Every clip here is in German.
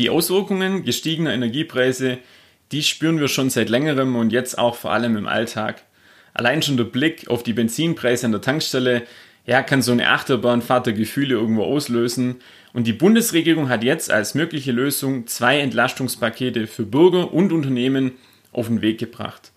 Die Auswirkungen gestiegener Energiepreise, die spüren wir schon seit längerem und jetzt auch vor allem im Alltag. Allein schon der Blick auf die Benzinpreise an der Tankstelle, ja, kann so eine Achterbahnfahrt der Gefühle irgendwo auslösen. Und die Bundesregierung hat jetzt als mögliche Lösung zwei Entlastungspakete für Bürger und Unternehmen auf den Weg gebracht.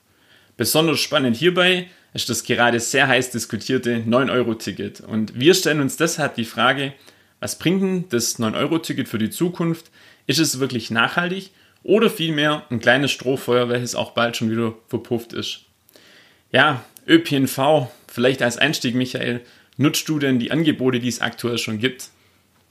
Besonders spannend hierbei ist das gerade sehr heiß diskutierte 9-Euro-Ticket. Und wir stellen uns deshalb die Frage, was bringt denn das 9-Euro-Ticket für die Zukunft? Ist es wirklich nachhaltig oder vielmehr ein kleines Strohfeuer, welches auch bald schon wieder verpufft ist? Ja, ÖPNV, vielleicht als Einstieg, Michael. Nutzt du denn die Angebote, die es aktuell schon gibt?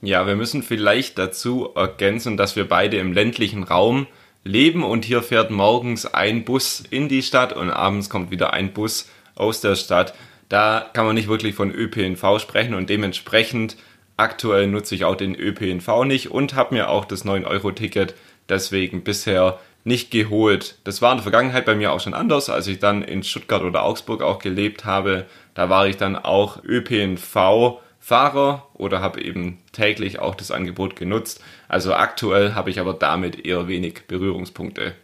Ja, wir müssen vielleicht dazu ergänzen, dass wir beide im ländlichen Raum leben und hier fährt morgens ein Bus in die Stadt und abends kommt wieder ein Bus aus der Stadt. Da kann man nicht wirklich von ÖPNV sprechen und dementsprechend aktuell nutze ich auch den ÖPNV nicht und habe mir auch das 9-Euro-Ticket deswegen bisher nicht geholt. Das war in der Vergangenheit bei mir auch schon anders, als ich dann in Stuttgart oder Augsburg auch gelebt habe. Da war ich dann auch ÖPNV-Fahrer oder habe eben täglich auch das Angebot genutzt. Also aktuell habe ich aber damit eher wenig Berührungspunkte.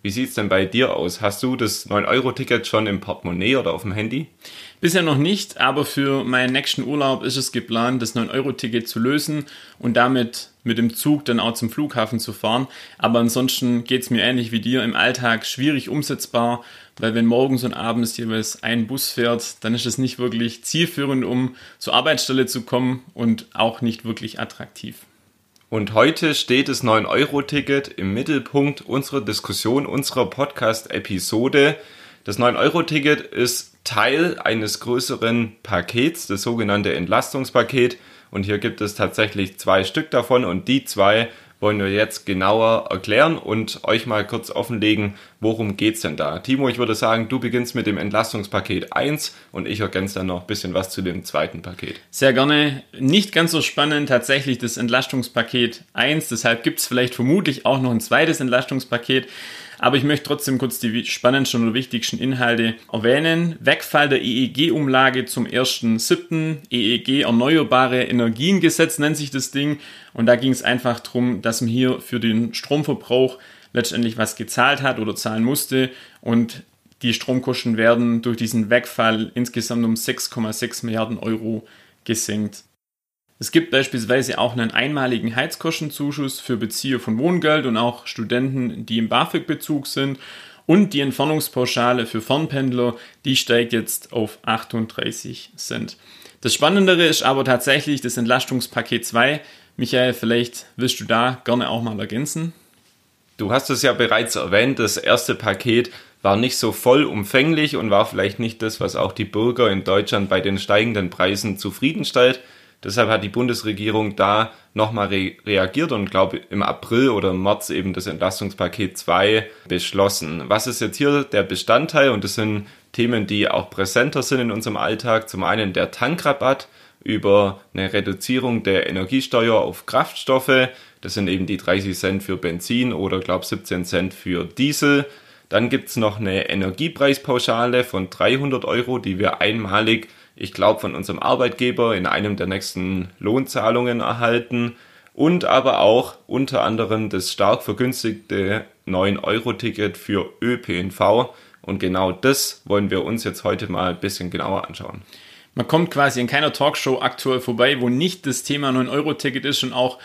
Wie sieht's denn bei dir aus? Hast du das 9-Euro-Ticket schon im Portemonnaie oder auf dem Handy? Bisher noch nicht, aber für meinen nächsten Urlaub ist es geplant, das 9-Euro-Ticket zu lösen und damit mit dem Zug dann auch zum Flughafen zu fahren. Aber ansonsten geht's mir ähnlich wie dir im Alltag schwierig umsetzbar, weil wenn morgens und abends jeweils ein Bus fährt, dann ist es nicht wirklich zielführend, um zur Arbeitsstelle zu kommen und auch nicht wirklich attraktiv. Und heute steht das 9-Euro-Ticket im Mittelpunkt unserer Diskussion, unserer Podcast-Episode. Das 9-Euro-Ticket ist Teil eines größeren Pakets, das sogenannte Entlastungspaket. Und hier gibt es tatsächlich zwei Stück davon und die zwei wollen wir jetzt genauer erklären und euch mal kurz offenlegen, worum geht's denn da. Timo, ich würde sagen, du beginnst mit dem Entlastungspaket 1 und ich ergänze dann noch ein bisschen was zu dem zweiten Paket. Sehr gerne. Nicht ganz so spannend tatsächlich das Entlastungspaket 1, deshalb gibt's vielleicht vermutlich auch noch ein zweites Entlastungspaket. Aber ich möchte trotzdem kurz die spannendsten oder wichtigsten Inhalte erwähnen. Wegfall der EEG-Umlage zum 1.7. EEG Erneuerbare Energiengesetz nennt sich das Ding. Und da ging es einfach darum, dass man hier für den Stromverbrauch letztendlich was gezahlt hat oder zahlen musste. Und die Stromkosten werden durch diesen Wegfall insgesamt um 6,6 Milliarden Euro gesenkt. Es gibt beispielsweise auch einen einmaligen Heizkostenzuschuss für Bezieher von Wohngeld und auch Studenten, die im BAföG-Bezug sind. Und die Entfernungspauschale für Fernpendler, die steigt jetzt auf 38 Cent. Das Spannendere ist aber tatsächlich das Entlastungspaket 2. Michael, vielleicht willst du da gerne auch mal ergänzen? Du hast es ja bereits erwähnt, das erste Paket war nicht so vollumfänglich und war vielleicht nicht das, was auch die Bürger in Deutschland bei den steigenden Preisen zufriedenstellt. Deshalb hat die Bundesregierung da nochmal re reagiert und glaube im April oder im März eben das Entlastungspaket 2 beschlossen. Was ist jetzt hier der Bestandteil? Und das sind Themen, die auch präsenter sind in unserem Alltag. Zum einen der Tankrabatt über eine Reduzierung der Energiesteuer auf Kraftstoffe. Das sind eben die 30 Cent für Benzin oder glaube 17 Cent für Diesel. Dann gibt's noch eine Energiepreispauschale von 300 Euro, die wir einmalig ich glaube, von unserem Arbeitgeber in einem der nächsten Lohnzahlungen erhalten und aber auch unter anderem das stark vergünstigte 9-Euro-Ticket für ÖPNV. Und genau das wollen wir uns jetzt heute mal ein bisschen genauer anschauen. Man kommt quasi in keiner Talkshow aktuell vorbei, wo nicht das Thema 9-Euro-Ticket ist und auch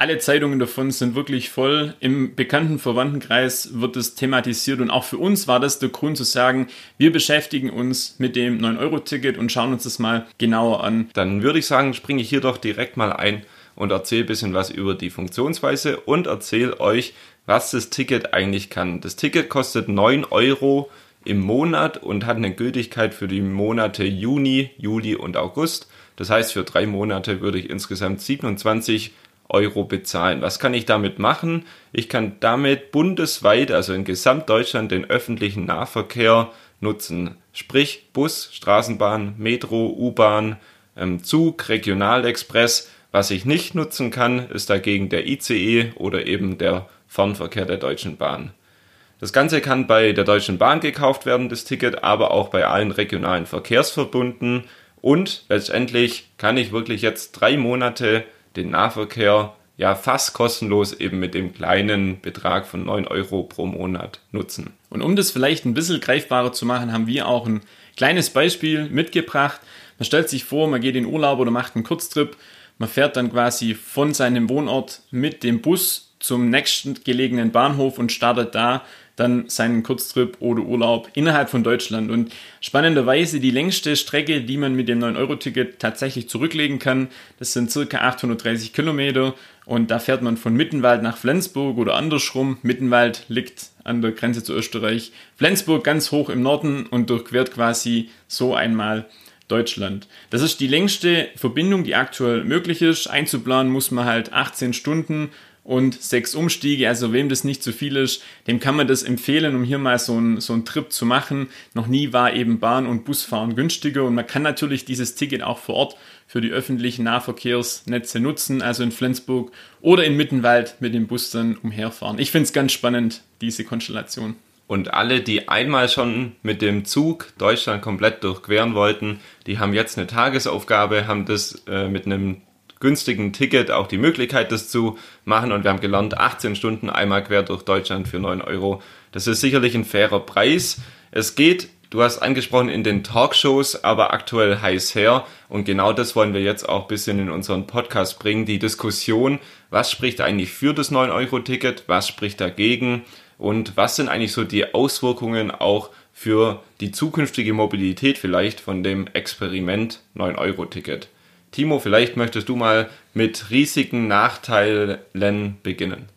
alle Zeitungen davon sind wirklich voll. Im bekannten Verwandtenkreis wird es thematisiert und auch für uns war das der Grund zu sagen, wir beschäftigen uns mit dem 9-Euro-Ticket und schauen uns das mal genauer an. Dann würde ich sagen, springe ich hier doch direkt mal ein und erzähle ein bisschen was über die Funktionsweise und erzähle euch, was das Ticket eigentlich kann. Das Ticket kostet 9 Euro im Monat und hat eine Gültigkeit für die Monate Juni, Juli und August. Das heißt, für drei Monate würde ich insgesamt 27 Euro bezahlen. Was kann ich damit machen? Ich kann damit bundesweit, also in Gesamtdeutschland, den öffentlichen Nahverkehr nutzen. Sprich Bus, Straßenbahn, Metro, U-Bahn, ähm, Zug, Regionalexpress. Was ich nicht nutzen kann, ist dagegen der ICE oder eben der Fernverkehr der Deutschen Bahn. Das Ganze kann bei der Deutschen Bahn gekauft werden, das Ticket, aber auch bei allen regionalen Verkehrsverbunden. Und letztendlich kann ich wirklich jetzt drei Monate den Nahverkehr ja fast kostenlos eben mit dem kleinen Betrag von 9 Euro pro Monat nutzen. Und um das vielleicht ein bisschen greifbarer zu machen, haben wir auch ein kleines Beispiel mitgebracht. Man stellt sich vor, man geht in Urlaub oder macht einen Kurztrip. Man fährt dann quasi von seinem Wohnort mit dem Bus zum nächsten gelegenen Bahnhof und startet da dann seinen Kurztrip oder Urlaub innerhalb von Deutschland. Und spannenderweise die längste Strecke, die man mit dem 9-Euro-Ticket tatsächlich zurücklegen kann, das sind circa 830 Kilometer. Und da fährt man von Mittenwald nach Flensburg oder andersrum. Mittenwald liegt an der Grenze zu Österreich. Flensburg ganz hoch im Norden und durchquert quasi so einmal Deutschland. Das ist die längste Verbindung, die aktuell möglich ist. Einzuplanen muss man halt 18 Stunden und sechs Umstiege. Also wem das nicht zu viel ist, dem kann man das empfehlen, um hier mal so einen so Trip zu machen. Noch nie war eben Bahn- und Busfahren günstiger und man kann natürlich dieses Ticket auch vor Ort für die öffentlichen Nahverkehrsnetze nutzen, also in Flensburg oder in Mittenwald mit dem Bus dann umherfahren. Ich finde es ganz spannend, diese Konstellation. Und alle, die einmal schon mit dem Zug Deutschland komplett durchqueren wollten, die haben jetzt eine Tagesaufgabe, haben das äh, mit einem günstigen Ticket auch die Möglichkeit, das zu machen. Und wir haben gelernt, 18 Stunden einmal quer durch Deutschland für 9 Euro. Das ist sicherlich ein fairer Preis. Es geht, du hast angesprochen, in den Talkshows, aber aktuell heiß her. Und genau das wollen wir jetzt auch ein bisschen in unseren Podcast bringen. Die Diskussion, was spricht eigentlich für das 9-Euro-Ticket, was spricht dagegen und was sind eigentlich so die Auswirkungen auch für die zukünftige Mobilität vielleicht von dem Experiment 9-Euro-Ticket. Timo, vielleicht möchtest du mal mit riesigen Nachteilen beginnen.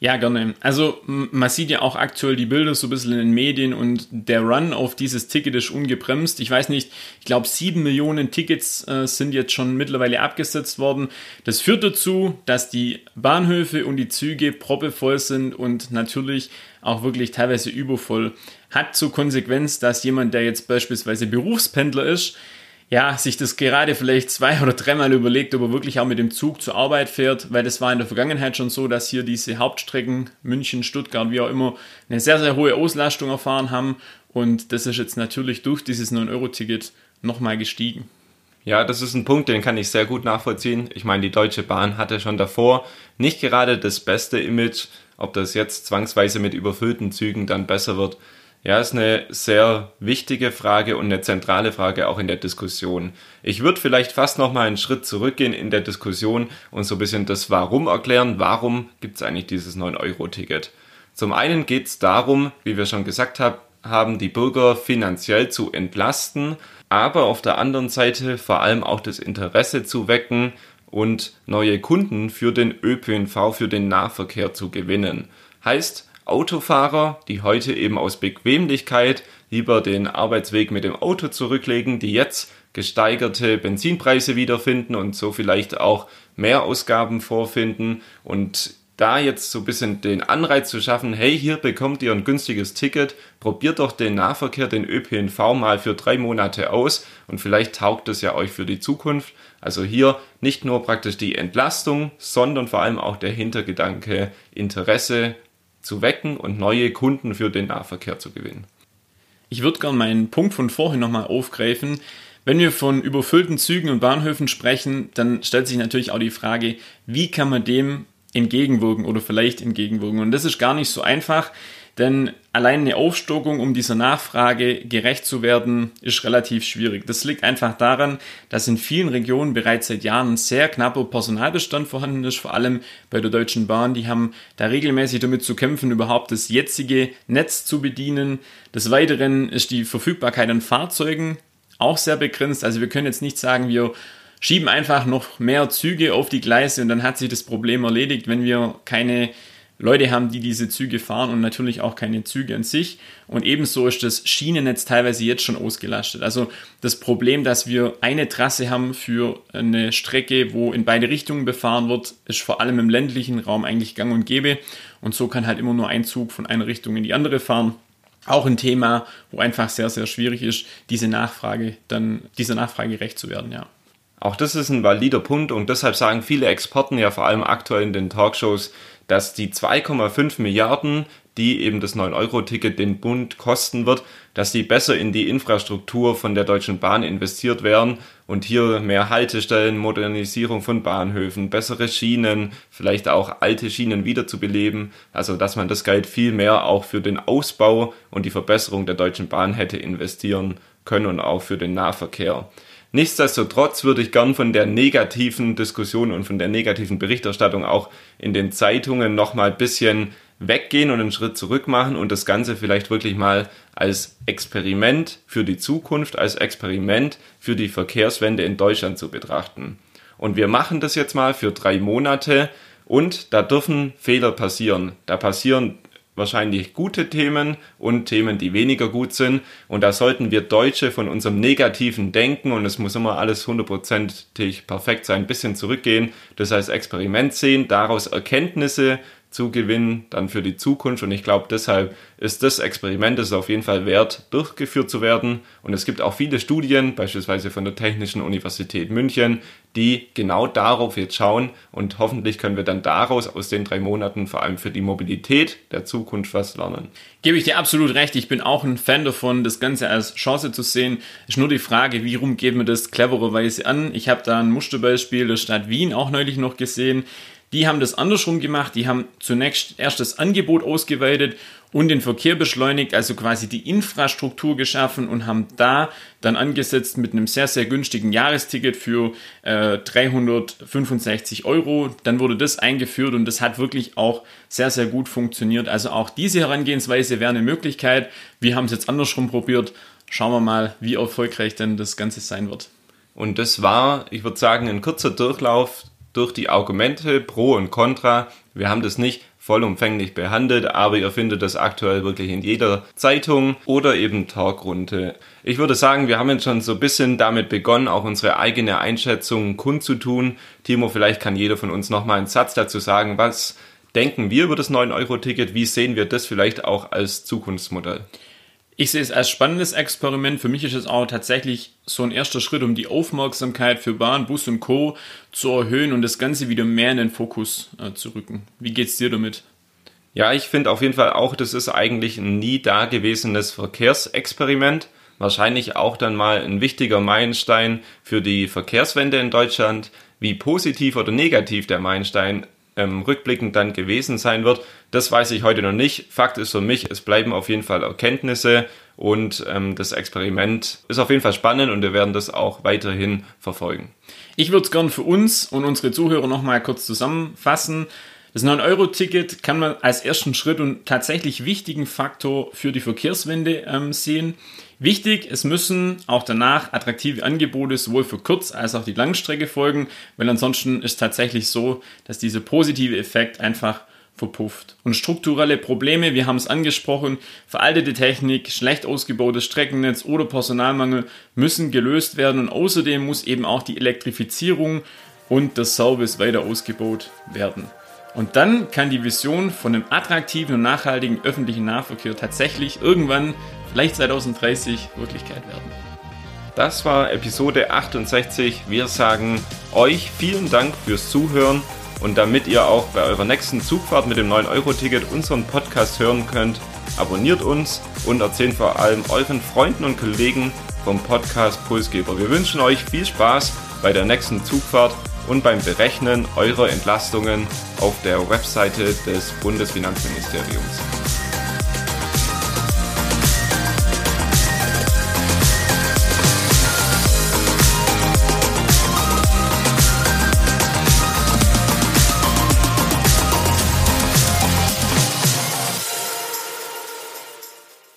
Ja, gerne. Also man sieht ja auch aktuell die Bilder so ein bisschen in den Medien und der Run auf dieses Ticket ist ungebremst. Ich weiß nicht, ich glaube sieben Millionen Tickets äh, sind jetzt schon mittlerweile abgesetzt worden. Das führt dazu, dass die Bahnhöfe und die Züge proppevoll sind und natürlich auch wirklich teilweise übervoll. Hat zur Konsequenz, dass jemand, der jetzt beispielsweise Berufspendler ist, ja, sich das gerade vielleicht zwei oder dreimal überlegt, ob er wirklich auch mit dem Zug zur Arbeit fährt, weil das war in der Vergangenheit schon so, dass hier diese Hauptstrecken München, Stuttgart, wie auch immer, eine sehr, sehr hohe Auslastung erfahren haben und das ist jetzt natürlich durch dieses 9-Euro-Ticket nochmal gestiegen. Ja, das ist ein Punkt, den kann ich sehr gut nachvollziehen. Ich meine, die Deutsche Bahn hatte schon davor nicht gerade das beste Image. Ob das jetzt zwangsweise mit überfüllten Zügen dann besser wird, ja, ist eine sehr wichtige Frage und eine zentrale Frage auch in der Diskussion. Ich würde vielleicht fast noch mal einen Schritt zurückgehen in der Diskussion und so ein bisschen das Warum erklären. Warum gibt es eigentlich dieses 9-Euro-Ticket? Zum einen geht es darum, wie wir schon gesagt haben, die Bürger finanziell zu entlasten, aber auf der anderen Seite vor allem auch das Interesse zu wecken und neue Kunden für den ÖPNV, für den Nahverkehr zu gewinnen. Heißt, Autofahrer, die heute eben aus Bequemlichkeit lieber den Arbeitsweg mit dem Auto zurücklegen, die jetzt gesteigerte Benzinpreise wiederfinden und so vielleicht auch Mehrausgaben vorfinden und da jetzt so ein bisschen den Anreiz zu schaffen, hey, hier bekommt ihr ein günstiges Ticket, probiert doch den Nahverkehr, den ÖPNV mal für drei Monate aus und vielleicht taugt es ja euch für die Zukunft. Also hier nicht nur praktisch die Entlastung, sondern vor allem auch der Hintergedanke Interesse zu wecken und neue Kunden für den Nahverkehr zu gewinnen. Ich würde gerne meinen Punkt von vorhin nochmal aufgreifen. Wenn wir von überfüllten Zügen und Bahnhöfen sprechen, dann stellt sich natürlich auch die Frage, wie kann man dem entgegenwirken oder vielleicht entgegenwirken. Und das ist gar nicht so einfach. Denn allein eine Aufstockung, um dieser Nachfrage gerecht zu werden, ist relativ schwierig. Das liegt einfach daran, dass in vielen Regionen bereits seit Jahren ein sehr knapper Personalbestand vorhanden ist, vor allem bei der Deutschen Bahn. Die haben da regelmäßig damit zu kämpfen, überhaupt das jetzige Netz zu bedienen. Des Weiteren ist die Verfügbarkeit an Fahrzeugen auch sehr begrenzt. Also wir können jetzt nicht sagen, wir schieben einfach noch mehr Züge auf die Gleise und dann hat sich das Problem erledigt, wenn wir keine Leute haben, die diese Züge fahren und natürlich auch keine Züge an sich. Und ebenso ist das Schienennetz teilweise jetzt schon ausgelastet. Also das Problem, dass wir eine Trasse haben für eine Strecke, wo in beide Richtungen befahren wird, ist vor allem im ländlichen Raum eigentlich gang und gäbe. Und so kann halt immer nur ein Zug von einer Richtung in die andere fahren. Auch ein Thema, wo einfach sehr, sehr schwierig ist, diese Nachfrage dann, dieser Nachfrage gerecht zu werden, ja. Auch das ist ein valider Punkt und deshalb sagen viele Experten ja vor allem aktuell in den Talkshows, dass die 2,5 Milliarden, die eben das 9-Euro-Ticket den Bund kosten wird, dass die besser in die Infrastruktur von der Deutschen Bahn investiert werden und hier mehr Haltestellen, Modernisierung von Bahnhöfen, bessere Schienen, vielleicht auch alte Schienen wiederzubeleben, also dass man das Geld viel mehr auch für den Ausbau und die Verbesserung der Deutschen Bahn hätte investieren können und auch für den Nahverkehr. Nichtsdestotrotz würde ich gern von der negativen Diskussion und von der negativen Berichterstattung auch in den Zeitungen nochmal ein bisschen weggehen und einen Schritt zurück machen und das Ganze vielleicht wirklich mal als Experiment für die Zukunft, als Experiment für die Verkehrswende in Deutschland zu betrachten. Und wir machen das jetzt mal für drei Monate und da dürfen Fehler passieren. Da passieren wahrscheinlich gute Themen und Themen, die weniger gut sind. Und da sollten wir Deutsche von unserem negativen Denken, und es muss immer alles hundertprozentig perfekt sein, ein bisschen zurückgehen, das heißt Experiment sehen, daraus Erkenntnisse zu gewinnen, dann für die Zukunft. Und ich glaube, deshalb ist das Experiment ist auf jeden Fall wert, durchgeführt zu werden. Und es gibt auch viele Studien, beispielsweise von der Technischen Universität München, die genau darauf jetzt schauen. Und hoffentlich können wir dann daraus aus den drei Monaten vor allem für die Mobilität der Zukunft was lernen. Gebe ich dir absolut recht. Ich bin auch ein Fan davon, das Ganze als Chance zu sehen. Ist nur die Frage, wie rum geben wir das clevererweise an? Ich habe da ein Musterbeispiel der Stadt Wien auch neulich noch gesehen die haben das andersrum gemacht. Die haben zunächst erst das Angebot ausgeweitet und den Verkehr beschleunigt, also quasi die Infrastruktur geschaffen und haben da dann angesetzt mit einem sehr, sehr günstigen Jahresticket für äh, 365 Euro. Dann wurde das eingeführt und das hat wirklich auch sehr, sehr gut funktioniert. Also auch diese Herangehensweise wäre eine Möglichkeit. Wir haben es jetzt andersrum probiert. Schauen wir mal, wie erfolgreich denn das Ganze sein wird. Und das war, ich würde sagen, ein kurzer Durchlauf durch die Argumente pro und contra. Wir haben das nicht vollumfänglich behandelt, aber ihr findet das aktuell wirklich in jeder Zeitung oder eben Talkrunde. Ich würde sagen, wir haben jetzt schon so ein bisschen damit begonnen, auch unsere eigene Einschätzung kundzutun. Timo, vielleicht kann jeder von uns nochmal einen Satz dazu sagen, was denken wir über das 9-Euro-Ticket, wie sehen wir das vielleicht auch als Zukunftsmodell? Ich sehe es als spannendes Experiment. Für mich ist es auch tatsächlich so ein erster Schritt, um die Aufmerksamkeit für Bahn, Bus und Co. zu erhöhen und das Ganze wieder mehr in den Fokus äh, zu rücken. Wie geht's dir damit? Ja, ich finde auf jeden Fall auch, das ist eigentlich ein nie dagewesenes Verkehrsexperiment. Wahrscheinlich auch dann mal ein wichtiger Meilenstein für die Verkehrswende in Deutschland. Wie positiv oder negativ der Meilenstein ähm, rückblickend dann gewesen sein wird, das weiß ich heute noch nicht. Fakt ist für mich, es bleiben auf jeden Fall Erkenntnisse und ähm, das Experiment ist auf jeden Fall spannend und wir werden das auch weiterhin verfolgen. Ich würde es gern für uns und unsere Zuhörer nochmal kurz zusammenfassen. Das 9-Euro-Ticket kann man als ersten Schritt und tatsächlich wichtigen Faktor für die Verkehrswende ähm, sehen. Wichtig, es müssen auch danach attraktive Angebote sowohl für Kurz- als auch die Langstrecke folgen, weil ansonsten ist tatsächlich so, dass dieser positive Effekt einfach verpufft. Und strukturelle Probleme, wir haben es angesprochen, veraltete Technik, schlecht ausgebautes Streckennetz oder Personalmangel müssen gelöst werden und außerdem muss eben auch die Elektrifizierung und der Service weiter ausgebaut werden. Und dann kann die Vision von einem attraktiven und nachhaltigen öffentlichen Nahverkehr tatsächlich irgendwann, vielleicht 2030, Wirklichkeit werden. Das war Episode 68. Wir sagen euch vielen Dank fürs Zuhören und damit ihr auch bei eurer nächsten Zugfahrt mit dem 9-Euro-Ticket unseren Podcast hören könnt, abonniert uns und erzählt vor allem euren Freunden und Kollegen vom Podcast Pulsgeber. Wir wünschen euch viel Spaß bei der nächsten Zugfahrt und beim Berechnen eurer Entlastungen auf der Webseite des Bundesfinanzministeriums.